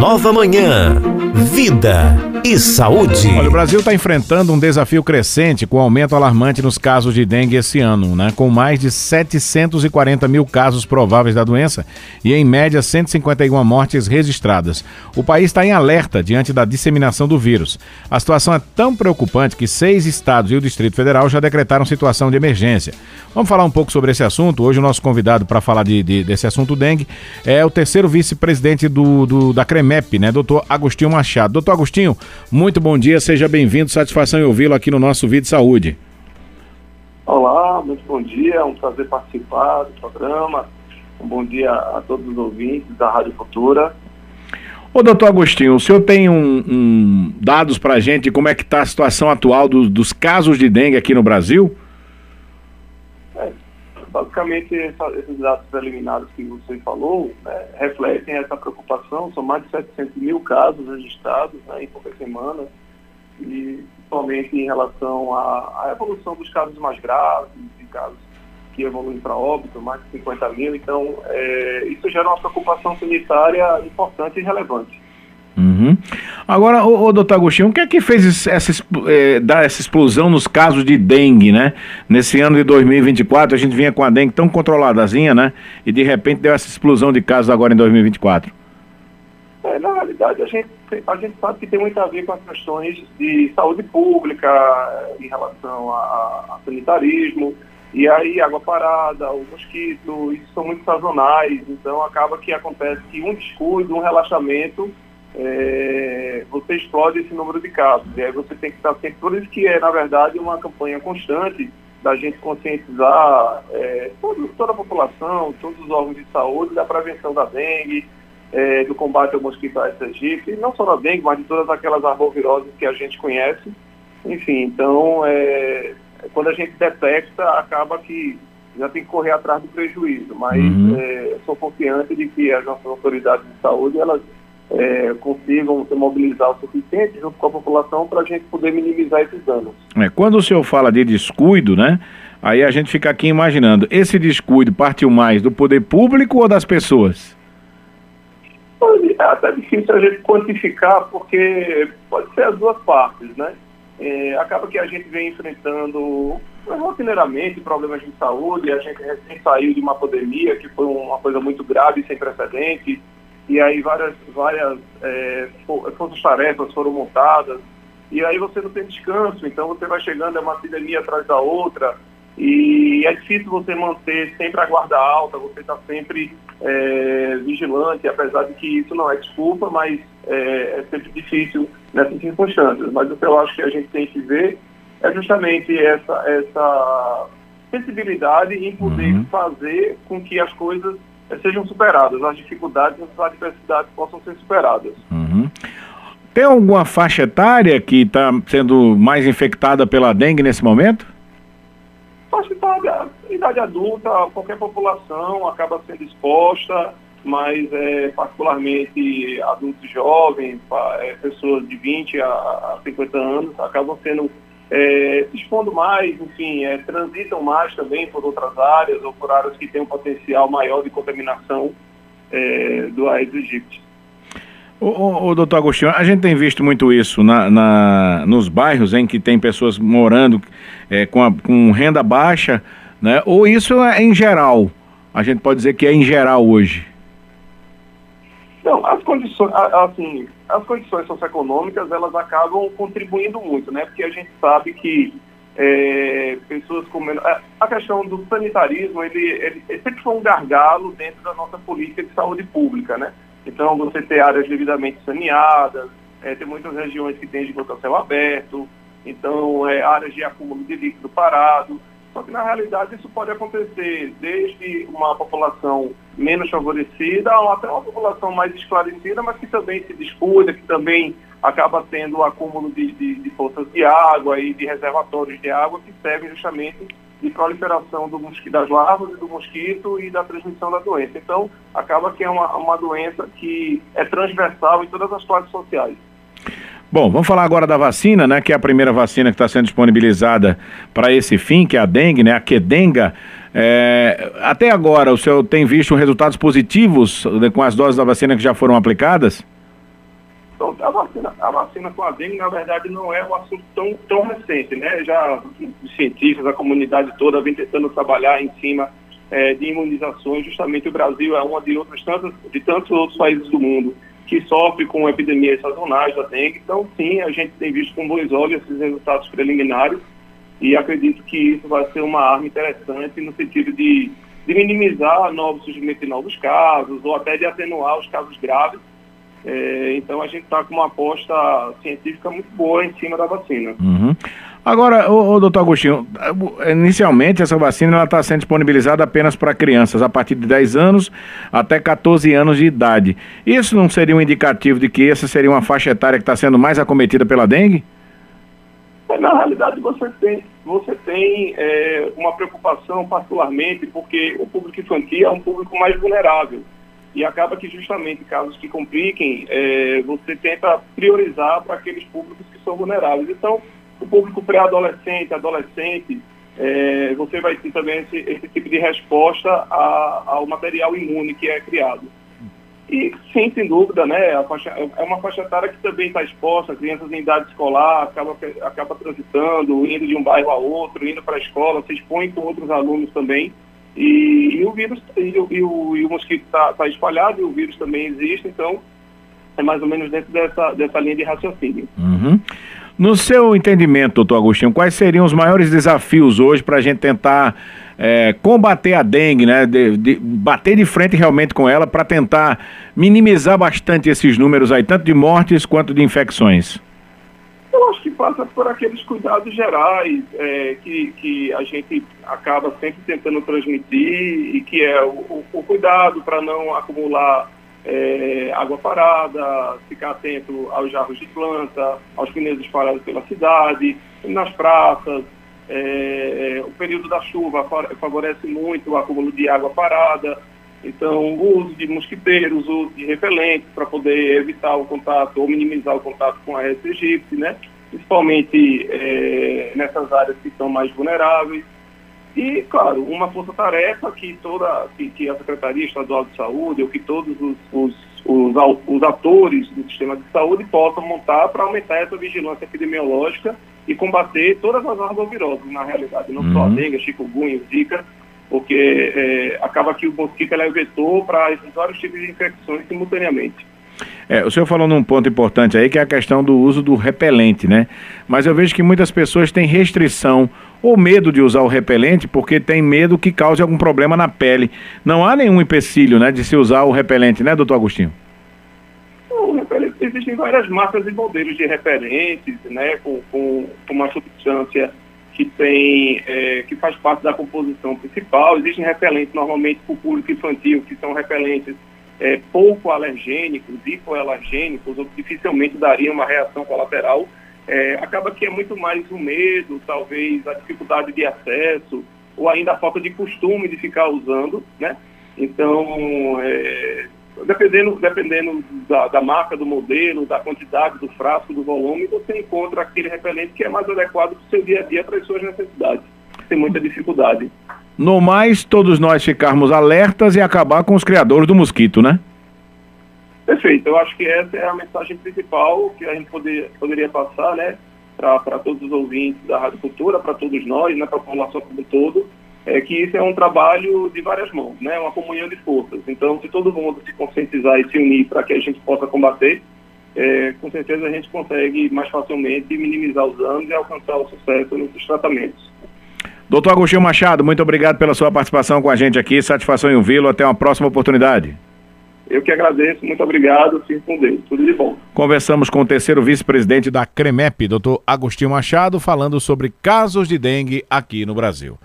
nova manhã. Vida e saúde. Olha, o Brasil está enfrentando um desafio crescente com aumento alarmante nos casos de dengue esse ano, né? Com mais de 740 mil casos prováveis da doença e, em média, 151 mortes registradas. O país está em alerta diante da disseminação do vírus. A situação é tão preocupante que seis estados e o Distrito Federal já decretaram situação de emergência. Vamos falar um pouco sobre esse assunto. Hoje, o nosso convidado para falar de, de, desse assunto dengue é o terceiro vice-presidente do, do, da CREMEP, né? Doutor Agostinho Machado. Doutor Agostinho, muito bom dia, seja bem-vindo, satisfação em ouvi-lo aqui no nosso Vídeo Saúde. Olá, muito bom dia, é um prazer participar do programa. Um bom dia a todos os ouvintes da Rádio Futura. Ô, doutor Agostinho, o senhor tem um, um dados para a gente de como é que está a situação atual do, dos casos de dengue aqui no Brasil? Basicamente, essa, esses dados preliminares que você falou né, refletem essa preocupação. São mais de 700 mil casos registrados né, em poucas semanas, e principalmente em relação à, à evolução dos casos mais graves, de casos que evoluem para óbito, mais de 50 mil. Então, é, isso gera uma preocupação sanitária importante e relevante. Uhum. Agora, o, o doutor Agostinho, o que é que fez essa, é, dar essa explosão nos casos de dengue, né? Nesse ano de 2024, a gente vinha com a dengue tão controladazinha, né? E de repente deu essa explosão de casos agora em 2024. É, na realidade, a gente, a gente sabe que tem muito a ver com as questões de saúde pública em relação a, a sanitarismo, e aí água parada, o mosquito, isso são muito sazonais, então acaba que acontece que um descuido, um relaxamento é, você explode esse número de casos. E aí você tem que estar sempre. Por isso que é, na verdade, uma campanha constante da gente conscientizar é, todo, toda a população, todos os órgãos de saúde, da prevenção da dengue, é, do combate ao mosquito Aedes aegypti, não só da dengue, mas de todas aquelas arboviroses que a gente conhece. Enfim, então, é, quando a gente detecta, acaba que já tem que correr atrás do prejuízo, mas uhum. é, sou confiante de que as nossas autoridades de saúde, elas é, consigam se mobilizar o suficiente junto com a população para a gente poder minimizar esses danos. É, quando o senhor fala de descuido, né? Aí a gente fica aqui imaginando, esse descuido partiu mais do poder público ou das pessoas? É até difícil a gente quantificar, porque pode ser as duas partes, né? É, acaba que a gente vem enfrentando rotineiramente problemas de saúde, a gente recém saiu de uma pandemia que foi uma coisa muito grave, sem precedentes, e aí várias, várias é, forças-tarefas foram montadas, e aí você não tem descanso, então você vai chegando, é uma epidemia atrás da outra, e é difícil você manter sempre a guarda alta, você está sempre é, vigilante, apesar de que isso não é desculpa, mas é, é, sempre difícil nessas circunstâncias. Mas o que eu acho que a gente tem que ver é justamente essa, essa sensibilidade em poder uhum. fazer com que as coisas sejam superadas, as dificuldades e as adversidades possam ser superadas. Uhum. Tem alguma faixa etária que está sendo mais infectada pela dengue nesse momento? Faixa etária, idade adulta, qualquer população acaba sendo exposta, mas é, particularmente adultos jovens, é, pessoas de 20 a 50 anos acabam sendo é, se expondo mais, enfim, é, transitam mais também por outras áreas ou por áreas que têm um potencial maior de contaminação é, do Aedes aegypti. O, o, doutor Agostinho, a gente tem visto muito isso na, na nos bairros em que tem pessoas morando é, com, a, com renda baixa, né? ou isso é em geral? A gente pode dizer que é em geral hoje. Não, as condições, assim, as condições socioeconômicas, elas acabam contribuindo muito, né? Porque a gente sabe que é, pessoas com menos... A questão do sanitarismo, ele, ele, ele, sempre foi um gargalo dentro da nossa política de saúde pública, né? Então, você ter áreas devidamente saneadas, é, tem muitas regiões que têm esgoto a céu aberto, então, é, áreas de acúmulo de líquido parado, só que na realidade isso pode acontecer desde uma população menos favorecida ou até uma população mais esclarecida, mas que também se descuida, que também acaba tendo o acúmulo de, de, de forças de água e de reservatórios de água que servem justamente de proliferação do mosquito, das larvas do mosquito e da transmissão da doença. Então, acaba que é uma, uma doença que é transversal em todas as classes sociais. Bom, vamos falar agora da vacina, né? Que é a primeira vacina que está sendo disponibilizada para esse fim, que é a dengue, né? A Quedenga. É, até agora, o senhor tem visto resultados positivos com as doses da vacina que já foram aplicadas? a vacina, a vacina com a dengue, na verdade, não é um assunto tão, tão recente, né? Já os cientistas, a comunidade toda vem tentando trabalhar em cima é, de imunizações. Justamente o Brasil é uma de outras de tantos outros países do mundo que sofre com epidemias sazonais da dengue. Então, sim, a gente tem visto com bons olhos esses resultados preliminares e acredito que isso vai ser uma arma interessante no sentido de, de minimizar novos surgimento de novos casos ou até de atenuar os casos graves é, então a gente está com uma aposta científica muito boa em cima da vacina. Uhum. Agora, o, o doutor Agostinho, inicialmente essa vacina está sendo disponibilizada apenas para crianças a partir de 10 anos até 14 anos de idade. Isso não seria um indicativo de que essa seria uma faixa etária que está sendo mais acometida pela dengue? É, na realidade, você tem, você tem é, uma preocupação particularmente porque o público infantil é um público mais vulnerável e acaba que justamente casos que compliquem, é, você tenta priorizar para aqueles públicos que são vulneráveis. Então, o público pré-adolescente, adolescente, é, você vai ter também esse, esse tipo de resposta a, ao material imune que é criado. E, sim, sem dúvida, né, faixa, é uma faixa etária que também está exposta, crianças em idade escolar, acaba, acaba transitando, indo de um bairro a outro, indo para a escola, se expõe com outros alunos também. E, e o vírus, e, o, e o, e o mosquito está tá espalhado e o vírus também existe, então é mais ou menos dentro dessa, dessa linha de raciocínio. Uhum. No seu entendimento, doutor Agostinho, quais seriam os maiores desafios hoje para a gente tentar é, combater a dengue, né? De, de, bater de frente realmente com ela para tentar minimizar bastante esses números aí, tanto de mortes quanto de infecções? Eu acho que passa por aqueles cuidados gerais é, que, que a gente acaba sempre tentando transmitir e que é o, o cuidado para não acumular é, água parada, ficar atento aos jarros de planta, aos pneus espalhados pela cidade, nas praças. É, o período da chuva favorece muito o acúmulo de água parada. Então, o uso de mosquiteiros, o uso de repelentes para poder evitar o contato ou minimizar o contato com a Aedes aegypti, né? principalmente é, nessas áreas que são mais vulneráveis. E, claro, uma força-tarefa que toda que, que, a Secretaria Estadual de Saúde ou que todos os, os, os, os atores do sistema de saúde possam montar para aumentar essa vigilância epidemiológica e combater todas as arboviroses, na realidade, não uhum. só a dengue, chikungunya, zika, porque é, acaba que o mosquito é vetor para esses vários tipos de infecções simultaneamente. É, o senhor falou num ponto importante aí, que é a questão do uso do repelente, né? Mas eu vejo que muitas pessoas têm restrição ou medo de usar o repelente porque tem medo que cause algum problema na pele. Não há nenhum empecilho, né, de se usar o repelente, né, doutor Agostinho? Existem várias marcas e modelos de repelentes, né, com, com, com uma substância que tem, é, que faz parte da composição principal. Existem repelentes normalmente para o público infantil, que são repelentes é, pouco alergênicos, hipoalergênicos, ou que dificilmente daria uma reação colateral. É, acaba que é muito mais o medo, talvez a dificuldade de acesso, ou ainda a falta de costume de ficar usando, né? Então, é, dependendo, dependendo da, da, marca, do modelo, da quantidade, do frasco, do volume, você encontra aquele repelente que é mais adequado para o seu dia a dia, para as suas necessidades. Tem muita dificuldade. No mais, todos nós ficarmos alertas e acabar com os criadores do mosquito, né? Perfeito. Eu acho que essa é a mensagem principal que a gente poder, poderia passar, né? Para todos os ouvintes da Rádio Cultura, para todos nós, né, para a população como um todo, é que isso é um trabalho de várias mãos, né? Uma comunhão de forças. Então, se todo mundo se conscientizar e se unir para que a gente possa combater, é, com certeza a gente consegue mais facilmente minimizar os danos e alcançar o sucesso nesses tratamentos. Doutor Agostinho Machado, muito obrigado pela sua participação com a gente aqui. Satisfação em ouvi-lo. Até uma próxima oportunidade. Eu que agradeço, muito obrigado, fique com Deus, tudo de bom. Conversamos com o terceiro vice-presidente da CREMEP, doutor Agostinho Machado, falando sobre casos de dengue aqui no Brasil.